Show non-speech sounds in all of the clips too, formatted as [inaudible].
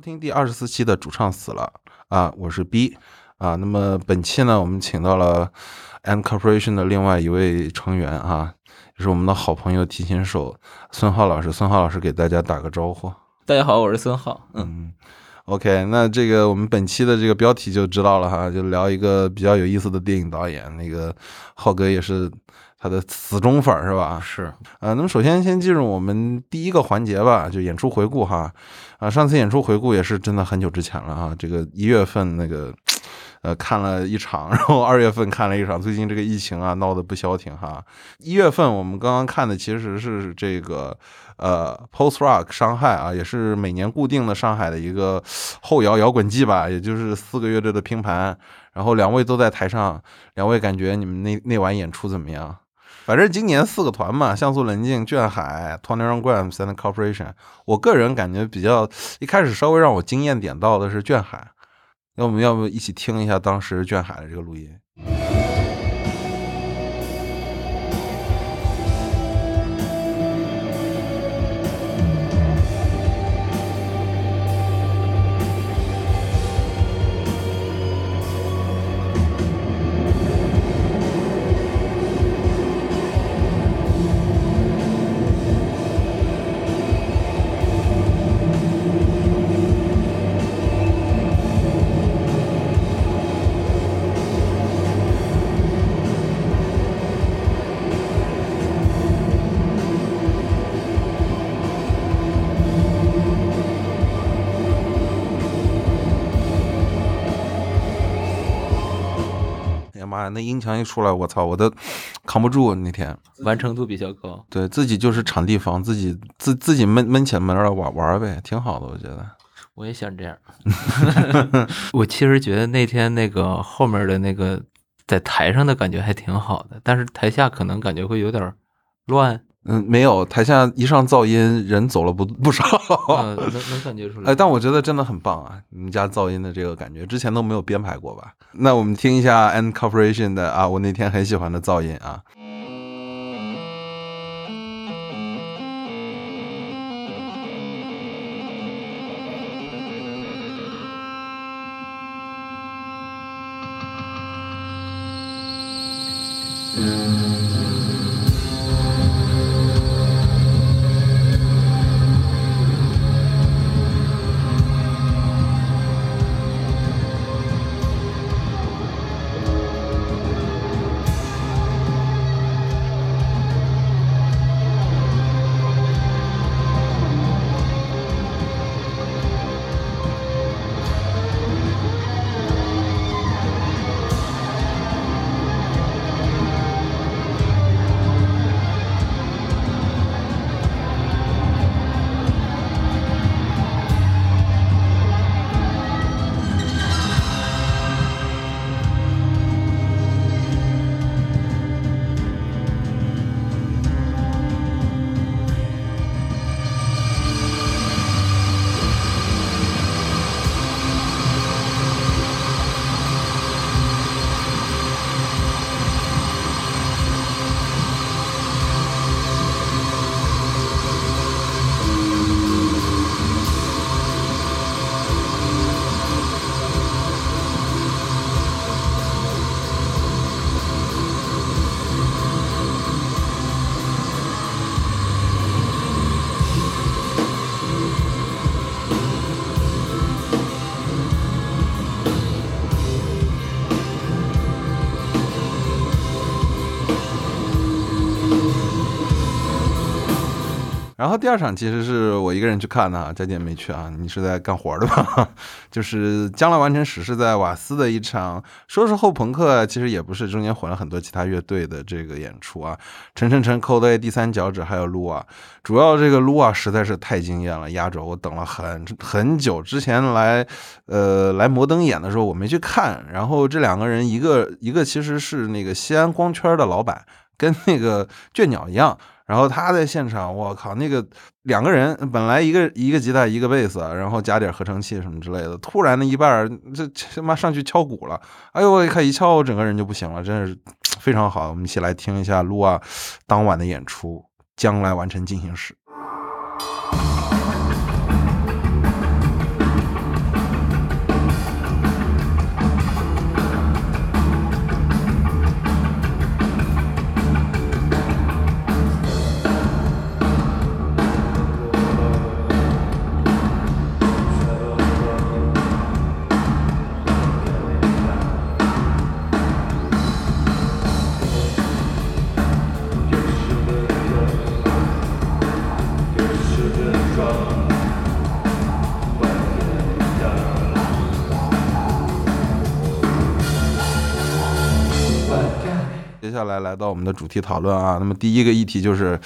听第二十四期的主唱死了啊，我是 B 啊。那么本期呢，我们请到了 M Corporation 的另外一位成员啊，就是我们的好朋友提琴手孙浩老师。孙浩老师给大家打个招呼。大家好，我是孙浩。嗯，OK，那这个我们本期的这个标题就知道了哈，就聊一个比较有意思的电影导演。那个浩哥也是他的死忠粉儿是吧？是，呃，那么首先先进入我们第一个环节吧，就演出回顾哈。啊，上次演出回顾也是真的很久之前了啊。这个一月份那个，呃，看了一场，[laughs] 然后二月份看了一场。最近这个疫情啊，闹得不消停哈。一月份我们刚刚看的其实是这个呃 Post Rock 伤害啊，也是每年固定的上海的一个后摇摇滚季吧，也就是四个乐队的拼盘。然后两位都在台上，两位感觉你们那那晚演出怎么样？反正今年四个团嘛，像素棱镜、卷海、Twenty One Grams and Corporation。我个人感觉比较一开始稍微让我惊艳点到的是卷海，那我们要不一起听一下当时卷海的这个录音？那音墙一出来，我操，我都扛不住那天。完成度比较高。对自己就是场地房，自己自自己闷闷起门来玩玩呗，挺好的，我觉得。[laughs] 我也想这样。[laughs] 我其实觉得那天那个后面的那个在台上的感觉还挺好的，但是台下可能感觉会有点乱。嗯，没有，台下一上噪音，人走了不不少。嗯，[laughs] 能能感觉出来。哎，但我觉得真的很棒啊！你们家噪音的这个感觉，之前都没有编排过吧？那我们听一下 N Corporation 的啊，我那天很喜欢的噪音啊。然后第二场其实是我一个人去看的啊，佳姐没去啊，你是在干活的吧？[laughs] 就是将来完成时是在瓦斯的一场，说是后朋克，其实也不是，中间混了很多其他乐队的这个演出啊。陈晨晨、Cold A、第三脚趾还有撸啊，主要这个撸啊实在是太惊艳了，压轴我等了很很久。之前来呃来摩登演的时候我没去看，然后这两个人一个一个其实是那个西安光圈的老板，跟那个 [laughs] 倦鸟一样。然后他在现场，我靠，那个两个人本来一个一个吉他一个贝斯，然后加点合成器什么之类的，突然的一半儿这他妈上去敲鼓了，哎呦我一看一敲，我整个人就不行了，真是非常好。我们一起来听一下卢啊当晚的演出，将来完成进行时。来来到我们的主题讨论啊。那么第一个议题就是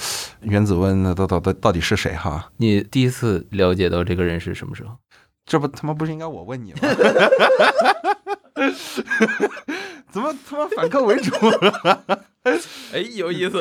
原子温，那到到到到底是谁哈？你第一次了解到这个人是什么时候？这不他妈不是应该我问你吗？[laughs] 怎么他妈反客为主？[laughs] 哎，有意思。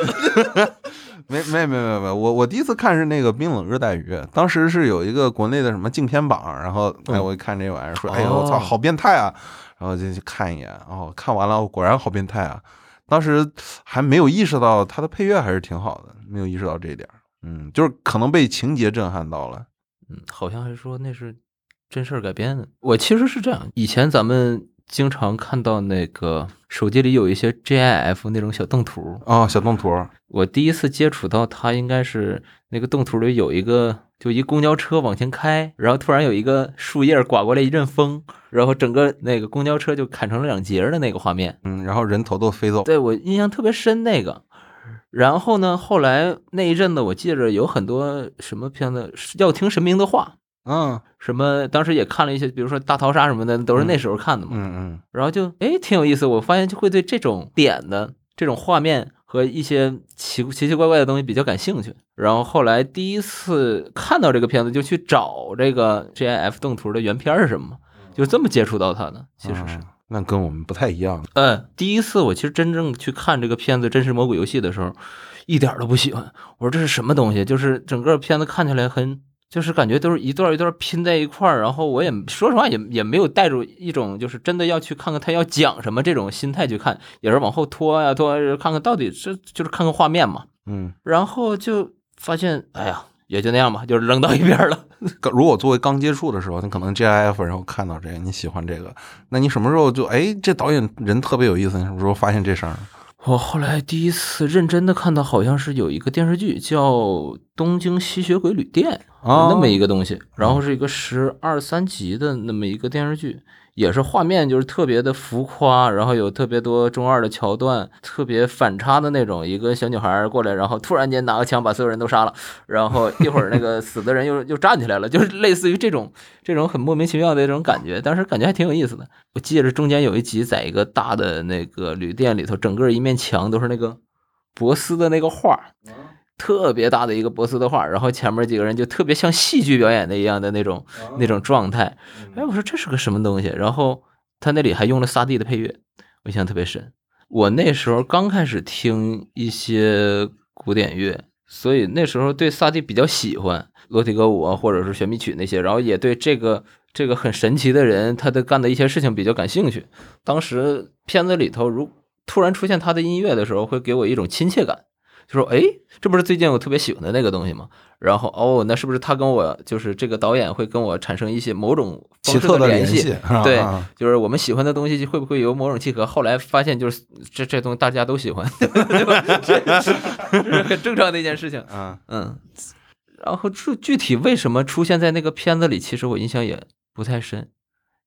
[laughs] 没没没没没，我我第一次看是那个冰冷热带鱼，当时是有一个国内的什么竞片榜，然后哎我一看这玩意儿说，哎呦我操，好变态啊！然后就去看一眼，哦，看完了果然好变态啊！当时还没有意识到他的配乐还是挺好的，没有意识到这一点，嗯，就是可能被情节震撼到了，嗯，好像还说那是真事儿改编的。我其实是这样，以前咱们。经常看到那个手机里有一些 GIF 那种小动图啊，小动图。我第一次接触到它，应该是那个动图里有一个，就一公交车往前开，然后突然有一个树叶刮过来一阵风，然后整个那个公交车就砍成了两截的那个画面。嗯，然后人头都飞走。对我印象特别深那个。然后呢，后来那一阵子，我记着有很多什么片子要听神明的话。嗯，什么？当时也看了一些，比如说大逃杀什么的，都是那时候看的嘛。嗯嗯。然后就哎，挺有意思。我发现就会对这种点的这种画面和一些奇奇奇怪怪的东西比较感兴趣。然后后来第一次看到这个片子，就去找这个 GIF 动图的原片是什么，就这么接触到它的。其实是那跟我们不太一样。嗯，第一次我其实真正去看这个片子《真实魔鬼游戏》的时候，一点都不喜欢。我说这是什么东西？就是整个片子看起来很。就是感觉都是一段一段拼在一块儿，然后我也说实话也也没有带着一种就是真的要去看看他要讲什么这种心态去看，也是往后拖呀拖，看看到底是就是看看画面嘛，嗯，然后就发现哎呀也就那样吧，就是扔到一边了。[laughs] 如果作为刚接触的时候，你可能 GIF 然后看到这个你喜欢这个，那你什么时候就哎这导演人特别有意思？你什么时候发现这事儿？我后来第一次认真的看到，好像是有一个电视剧叫《东京吸血鬼旅店》啊，那么一个东西，然后是一个十二三集的那么一个电视剧。也是画面就是特别的浮夸，然后有特别多中二的桥段，特别反差的那种。一个小女孩过来，然后突然间拿个枪把所有人都杀了，然后一会儿那个死的人又 [laughs] 又站起来了，就是类似于这种这种很莫名其妙的这种感觉，但是感觉还挺有意思的。我记得中间有一集在一个大的那个旅店里头，整个一面墙都是那个博斯的那个画。特别大的一个波斯的画，然后前面几个人就特别像戏剧表演的一样的那种那种状态。哎，我说这是个什么东西？然后他那里还用了萨蒂的配乐，我印象特别深。我那时候刚开始听一些古典乐，所以那时候对萨蒂比较喜欢，裸体歌舞啊，或者是旋律曲那些，然后也对这个这个很神奇的人他的干的一些事情比较感兴趣。当时片子里头如突然出现他的音乐的时候，会给我一种亲切感。就说哎，这不是最近我特别喜欢的那个东西吗？然后哦，那是不是他跟我就是这个导演会跟我产生一些某种奇特的联系？对，就是我们喜欢的东西会不会有某种契合？后来发现就是这这东西大家都喜欢，[laughs] 对吧？[laughs] 这是很正常的一件事情。嗯嗯。然后具具体为什么出现在那个片子里，其实我印象也不太深，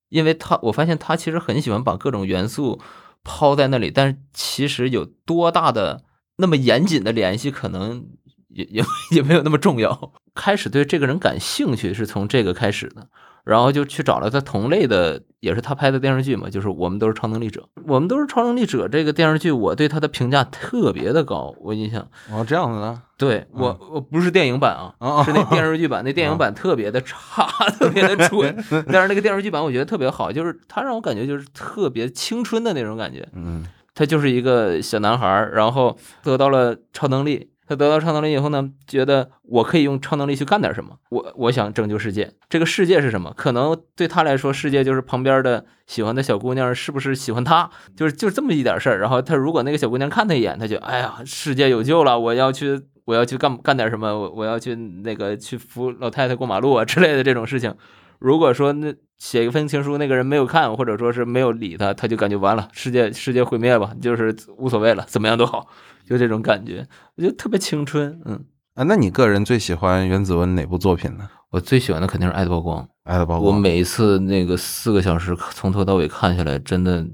因为他我发现他其实很喜欢把各种元素抛在那里，但是其实有多大的。那么严谨的联系可能也也也没有那么重要。开始对这个人感兴趣是从这个开始的，然后就去找了他同类的，也是他拍的电视剧嘛，就是我们都是超能力者。我们都是超能力者这个电视剧，我对他的评价特别的高，我印象。哦，这样子的。对我，我不是电影版啊，是那电视剧版。那电影版特别的差，[laughs] 特别的蠢。[laughs] 但是那个电视剧版我觉得特别好，就是他让我感觉就是特别青春的那种感觉。嗯。他就是一个小男孩，然后得到了超能力。他得到超能力以后呢，觉得我可以用超能力去干点什么。我我想拯救世界。这个世界是什么？可能对他来说，世界就是旁边的喜欢的小姑娘是不是喜欢他，就是就这么一点事儿。然后他如果那个小姑娘看他一眼，他就哎呀，世界有救了！我要去，我要去干干点什么？我我要去那个去扶老太太过马路啊之类的这种事情。如果说那写一封情书，那个人没有看，或者说是没有理他，他就感觉完了，世界世界毁灭吧，就是无所谓了，怎么样都好，就这种感觉，我觉得特别青春，嗯啊，那你个人最喜欢袁子文哪部作品呢？我最喜欢的肯定是《爱的曝光》，《爱的曝光》，我每一次那个四个小时从头到尾看下来，真的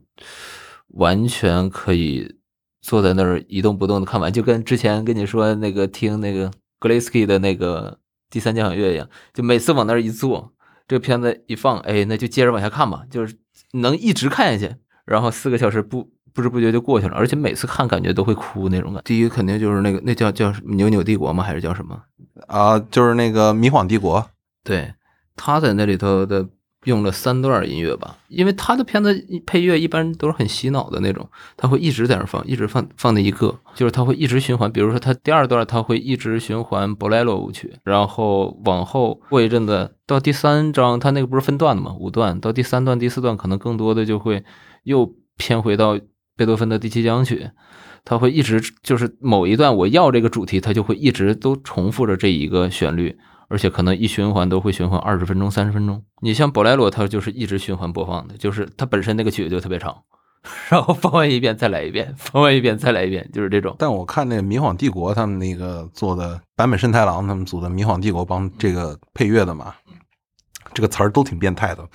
完全可以坐在那儿一动不动的看完，就跟之前跟你说那个听那个格雷斯基的那个第三交响乐一样，就每次往那儿一坐。这个片子一放，哎，那就接着往下看吧，就是能一直看下去，然后四个小时不不知不觉就过去了，而且每次看感觉都会哭那种感。第一肯定就是那个那叫叫扭扭帝国吗？还是叫什么？啊，就是那个迷晃帝国。对，他在那里头的。用了三段音乐吧，因为他的片子配乐一般都是很洗脑的那种，他会一直在那放，一直放放那一个，就是他会一直循环。比如说他第二段他会一直循环《博莱罗舞曲》，然后往后过一阵子到第三章，他那个不是分段的嘛，五段到第三段、第四段可能更多的就会又偏回到贝多芬的第七交响曲，他会一直就是某一段我要这个主题，他就会一直都重复着这一个旋律。而且可能一循环都会循环二十分钟、三十分钟。你像宝莱罗，它就是一直循环播放的，就是它本身那个曲就特别长，[laughs] 然后放完一遍再来一遍，放完一遍再来一遍，就是这种。但我看那《迷晃帝国》他们那个做的坂本慎太郎他们组的《迷晃帝国》帮这个配乐的嘛，这个词儿都挺变态的。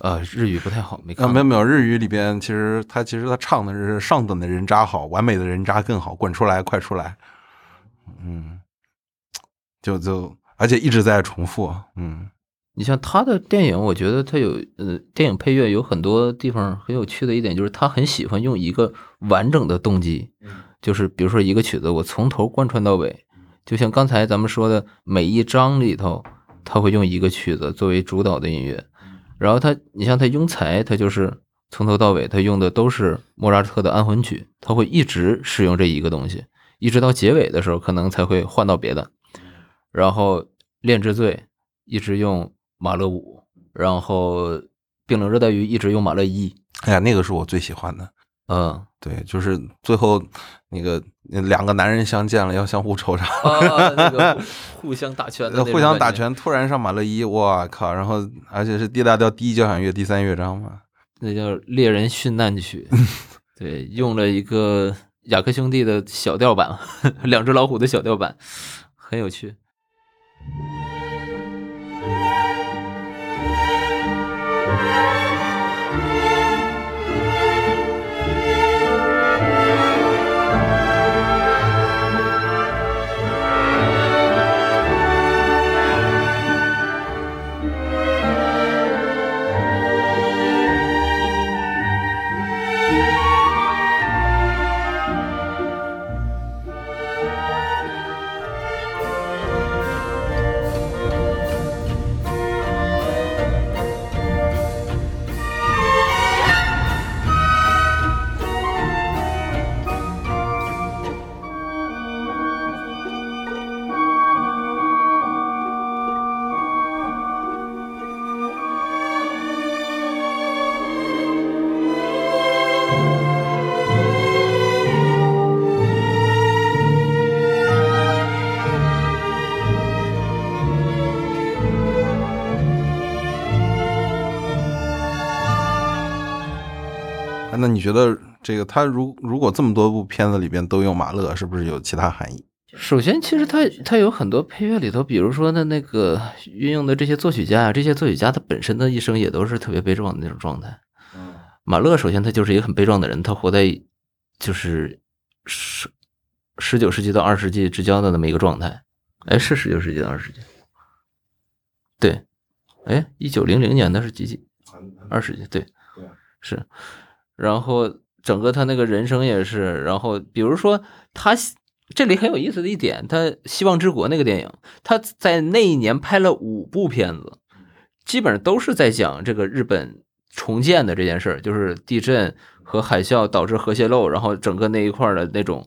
呃，日语不太好，没看。没有没有，日语里边其实他其实他唱的是上等的人渣好，完美的人渣更好，滚出来，快出来。嗯，就就。而且一直在重复，嗯，你像他的电影，我觉得他有，呃，电影配乐有很多地方很有趣的一点，就是他很喜欢用一个完整的动机，就是比如说一个曲子，我从头贯穿到尾，就像刚才咱们说的，每一章里头他会用一个曲子作为主导的音乐，然后他，你像他庸才，他就是从头到尾他用的都是莫扎特的安魂曲，他会一直使用这一个东西，一直到结尾的时候，可能才会换到别的。然后《恋之罪》一直用马勒五，然后《冰冷热带鱼》一直用马勒一。哎呀，那个是我最喜欢的。嗯，对，就是最后那个两个男人相见了，要相互抽查，那个 [laughs] 互相打拳，互相打拳，突然上马勒一，我靠！然后而且是 D 大调第一交响乐第三乐章嘛，那叫《猎人殉难曲 [laughs]》。对，用了一个雅克兄弟的小调版，[laughs] 两只老虎的小调版，很有趣。那你觉得这个他如如果这么多部片子里边都用马勒，是不是有其他含义？首先，其实他他有很多配乐里头，比如说的那个运用的这些作曲家啊，这些作曲家他本身的一生也都是特别悲壮的那种状态。马勒首先他就是一个很悲壮的人，他活在就是十十九世纪到二十世纪之交的那么一个状态。哎，是十九世纪到二十世纪？对，哎，一九零零年的是几几？二十世纪？对，是。然后整个他那个人生也是，然后比如说他这里很有意思的一点，他《希望之国》那个电影，他在那一年拍了五部片子，基本上都是在讲这个日本重建的这件事儿，就是地震和海啸导致核泄漏，然后整个那一块的那种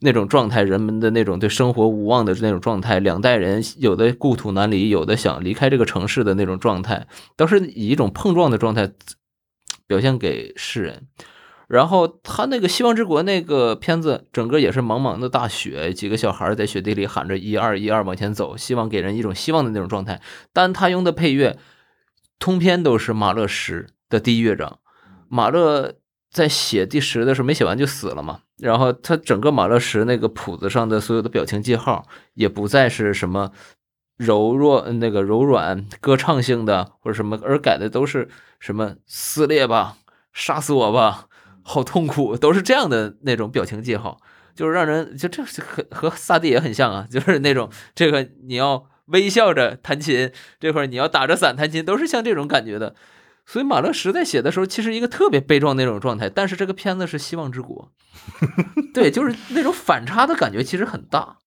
那种状态，人们的那种对生活无望的那种状态，两代人有的故土难离，有的想离开这个城市的那种状态，都是以一种碰撞的状态。表现给世人，然后他那个《希望之国》那个片子，整个也是茫茫的大雪，几个小孩在雪地里喊着“一二一二”往前走，希望给人一种希望的那种状态。但他用的配乐，通篇都是马勒十的第一乐章。马勒在写第十的时候没写完就死了嘛，然后他整个马勒十那个谱子上的所有的表情记号，也不再是什么。柔弱那个柔软歌唱性的或者什么，而改的都是什么撕裂吧，杀死我吧，好痛苦，都是这样的那种表情记号，就是让人就这和和萨蒂也很像啊，就是那种这个你要微笑着弹琴，这会儿你要打着伞弹琴，都是像这种感觉的。所以马勒实在写的时候，其实一个特别悲壮那种状态，但是这个片子是希望之国，[laughs] 对，就是那种反差的感觉其实很大。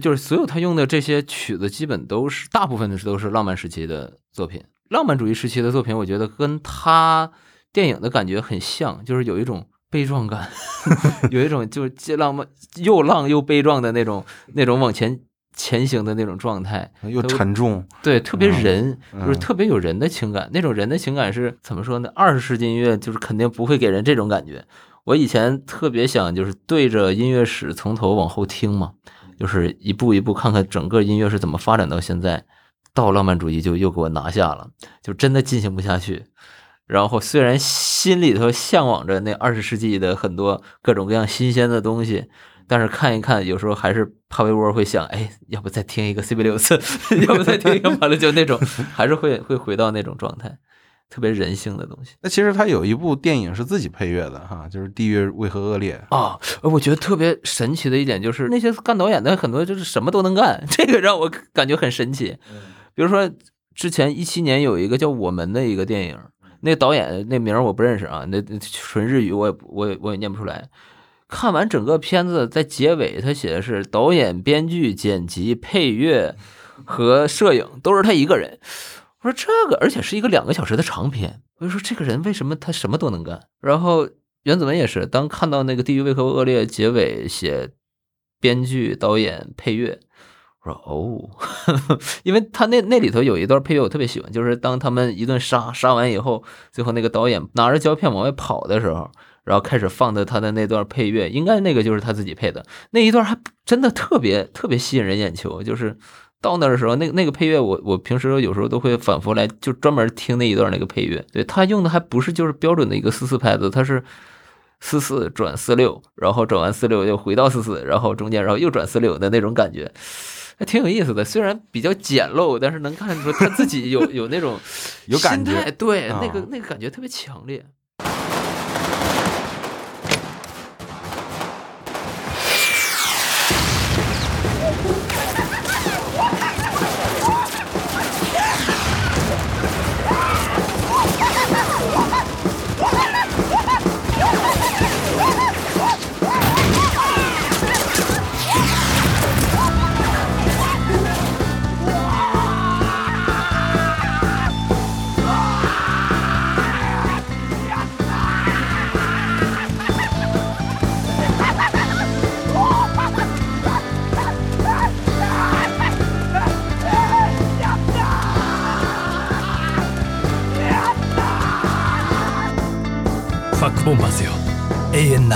就是所有他用的这些曲子，基本都是大部分的是都是浪漫时期的作品。浪漫主义时期的作品，我觉得跟他电影的感觉很像，就是有一种悲壮感，[laughs] 有一种就是既浪漫又浪又悲壮的那种那种往前前行的那种状态，又沉重，对，特别人，就是特别有人的情感。那种人的情感是怎么说呢？二十世纪音乐就是肯定不会给人这种感觉。我以前特别想就是对着音乐史从头往后听嘛。就是一步一步看看整个音乐是怎么发展到现在，到浪漫主义就又给我拿下了，就真的进行不下去。然后虽然心里头向往着那二十世纪的很多各种各样新鲜的东西，但是看一看，有时候还是帕维沃会想，哎，要不再听一个 C B 六次，[laughs] 要不再听一个马勒就那种，还是会会回到那种状态。特别人性的东西。那其实他有一部电影是自己配乐的哈，就是《地狱为何恶劣》啊。我觉得特别神奇的一点就是那些干导演的很多就是什么都能干，[laughs] 这个让我感觉很神奇。比如说之前一七年有一个叫《我们》的一个电影，那导演那名我不认识啊，那纯日语我也我也我也念不出来。看完整个片子，在结尾他写的是导演、编剧、剪辑、配乐和摄影都是他一个人。我说这个，而且是一个两个小时的长片。我就说这个人为什么他什么都能干？然后原子文也是，当看到那个《地狱为何恶劣》结尾写编剧、导演、配乐，我说哦，[laughs] 因为他那那里头有一段配乐我特别喜欢，就是当他们一顿杀杀完以后，最后那个导演拿着胶片往外跑的时候，然后开始放的他的那段配乐，应该那个就是他自己配的那一段，还真的特别特别吸引人眼球。就是到那的时候，那那个配乐，我我平时有时候都会反复来，就专门听那一段那个配乐。对他用的还不是就是标准的一个四四拍子，他是。四四转四六，然后转完四六又回到四四，然后中间然后又转四六的那种感觉，还挺有意思的。虽然比较简陋，但是能看出他自己有有那种有感觉，对那个那个感觉特别强烈。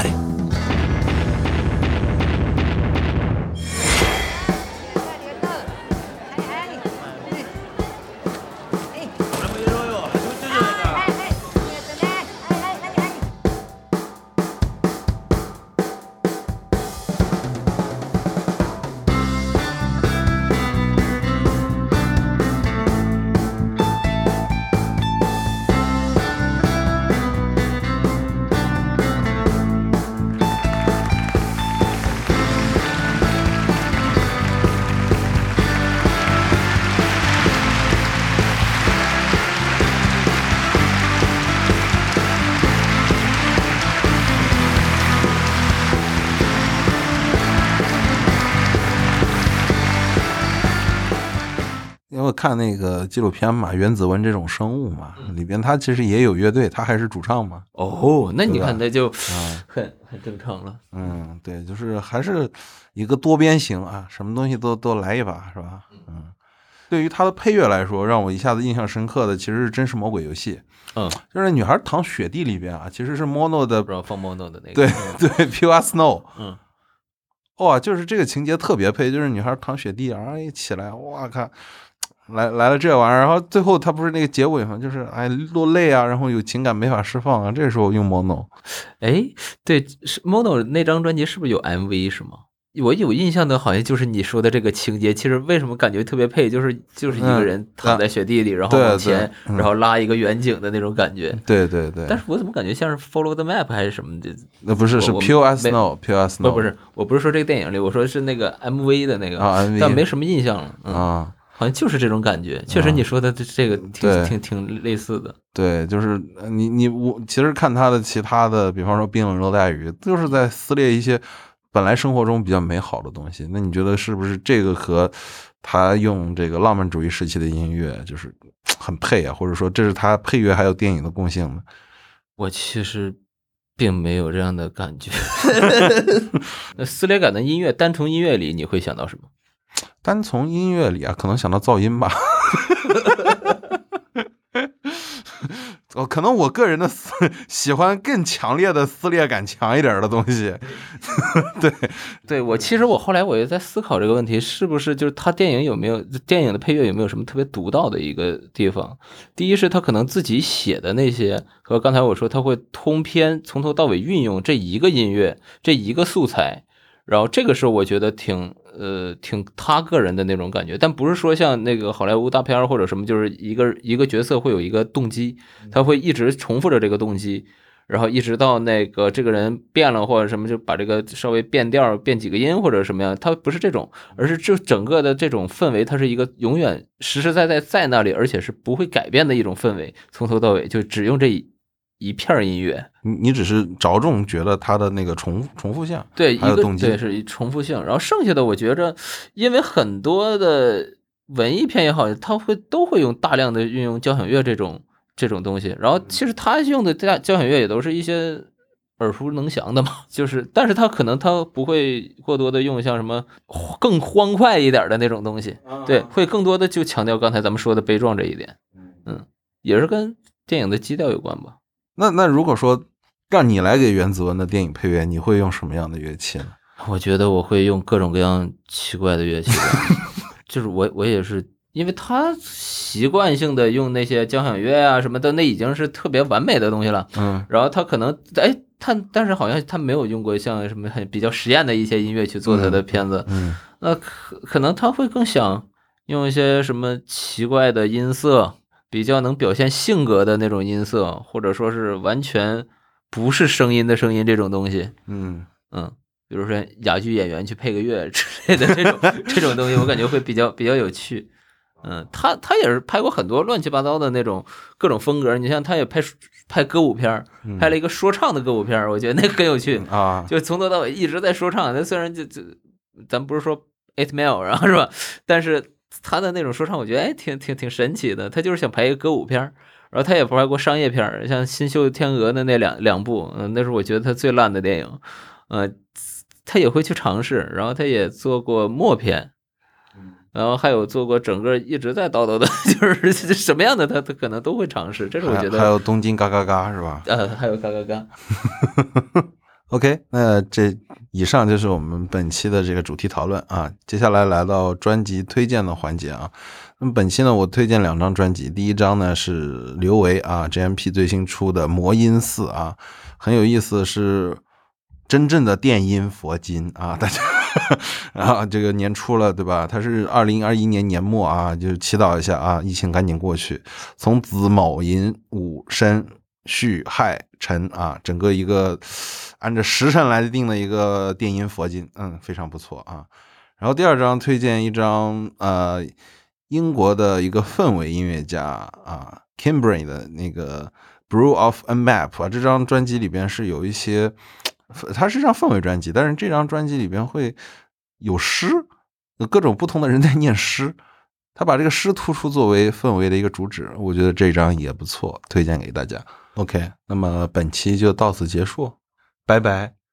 永遠なれ看那个纪录片嘛，原子文这种生物嘛，里边他其实也有乐队，他还是主唱嘛。哦，那你看那就很很正常了。嗯，对，就是还是一个多边形啊，什么东西都都来一把，是吧？嗯，对于他的配乐来说，让我一下子印象深刻的其实是《真实魔鬼游戏》。嗯，就是女孩躺雪地里边啊，其实是 Mono 的，不知道放 Mono 的那个。对对，Pure Snow。嗯，哇，就是这个情节特别配，就是女孩躺雪地，然后一起来，哇靠！来来了这玩意儿，然后最后他不是那个结尾嘛？就是哎落泪啊，然后有情感没法释放啊，这时候用 mono。哎，对，是 mono 那张专辑是不是有 MV 是吗？我有印象的，好像就是你说的这个情节。其实为什么感觉特别配，就是就是一个人躺在雪地里，然后往前，然后拉一个远景的那种感觉。对对对。但是我怎么感觉像是 Follow the Map 还是什么的？那不是是 Pure Snow，Pure Snow。不不是，我不是说这个电影里，我说是那个 MV 的那个，但没什么印象了啊。好像就是这种感觉，确实你说的这这个挺挺挺类似的。对，就是你你我其实看他的其他的，比方说《冰冷热带雨》，就是在撕裂一些本来生活中比较美好的东西。那你觉得是不是这个和他用这个浪漫主义时期的音乐就是很配啊？或者说这是他配乐还有电影的共性呢？我其实并没有这样的感觉。[laughs] [laughs] 那撕裂感的音乐，单从音乐里你会想到什么？单从音乐里啊，可能想到噪音吧。[laughs] 哦，可能我个人的撕喜欢更强烈的撕裂感强一点的东西。[laughs] 对，对我其实我后来我也在思考这个问题，是不是就是他电影有没有电影的配乐有没有什么特别独到的一个地方？第一是他可能自己写的那些，和刚才我说他会通篇从头到尾运用这一个音乐这一个素材，然后这个是我觉得挺。呃，挺他个人的那种感觉，但不是说像那个好莱坞大片或者什么，就是一个一个角色会有一个动机，他会一直重复着这个动机，然后一直到那个这个人变了或者什么，就把这个稍微变调、变几个音或者什么样，他不是这种，而是这整个的这种氛围，它是一个永远实实在在在那里，而且是不会改变的一种氛围，从头到尾就只用这一。一片音乐，你你只是着重觉得它的那个重重复性，对，一个对是重复性，然后剩下的我觉着，因为很多的文艺片也好，它会都会用大量的运用交响乐这种这种东西，然后其实他用的交交响乐也都是一些耳熟能详的嘛，[laughs] 就是，但是他可能他不会过多的用像什么更欢快一点的那种东西，对，会更多的就强调刚才咱们说的悲壮这一点，嗯，也是跟电影的基调有关吧。那那如果说让你来给袁子文的电影配乐，你会用什么样的乐器呢？我觉得我会用各种各样奇怪的乐器，[laughs] 就是我我也是，因为他习惯性的用那些交响乐啊什么的，那已经是特别完美的东西了。嗯然后他可能哎，他但是好像他没有用过像什么很比较实验的一些音乐去做他的片子，嗯那可可能他会更想用一些什么奇怪的音色，比较能表现性格的那种音色，或者说是完全不是声音的声音这种东西。嗯嗯，比如说哑剧演员去配个乐之类的这种这种东西，我感觉会比较比较有趣。嗯，他他也是拍过很多乱七八糟的那种各种风格，你像他也拍拍歌舞片儿，拍了一个说唱的歌舞片儿，我觉得那个很有趣，啊，就从头到尾一直在说唱。那虽然就就咱不是说 eight mile，然后是吧？但是他的那种说唱，我觉得哎挺挺挺神奇的。他就是想拍一个歌舞片儿，然后他也拍过商业片儿，像《新秀天鹅》的那两两部，嗯，那是我觉得他最烂的电影。呃，他也会去尝试，然后他也做过默片。然后还有做过整个一直在叨叨的，[laughs] 就是什么样的他他可能都会尝试，这是我觉得还有东京嘎嘎嘎是吧呃还有嘎嘎嘎，[laughs]？OK，那这以上就是我们本期的这个主题讨论啊。接下来来到专辑推荐的环节啊。那么本期呢，我推荐两张专辑，第一张呢是刘维啊 JMP 最新出的《魔音寺》啊，很有意思，是真正的电音佛经啊，大家。[laughs] 然后这个年初了，对吧？他是二零二一年年末啊，就祈祷一下啊，疫情赶紧过去。从子卯寅午申戌亥辰啊，整个一个按照时辰来定的一个电音佛经，嗯，非常不错啊。然后第二张推荐一张呃英国的一个氛围音乐家啊，Kimbray 的那个 Brew of a Map 啊，这张专辑里边是有一些。它是一张氛围专辑，但是这张专辑里边会有诗，有各种不同的人在念诗，他把这个诗突出作为氛围的一个主旨，我觉得这张也不错，推荐给大家。OK，那么本期就到此结束，拜拜。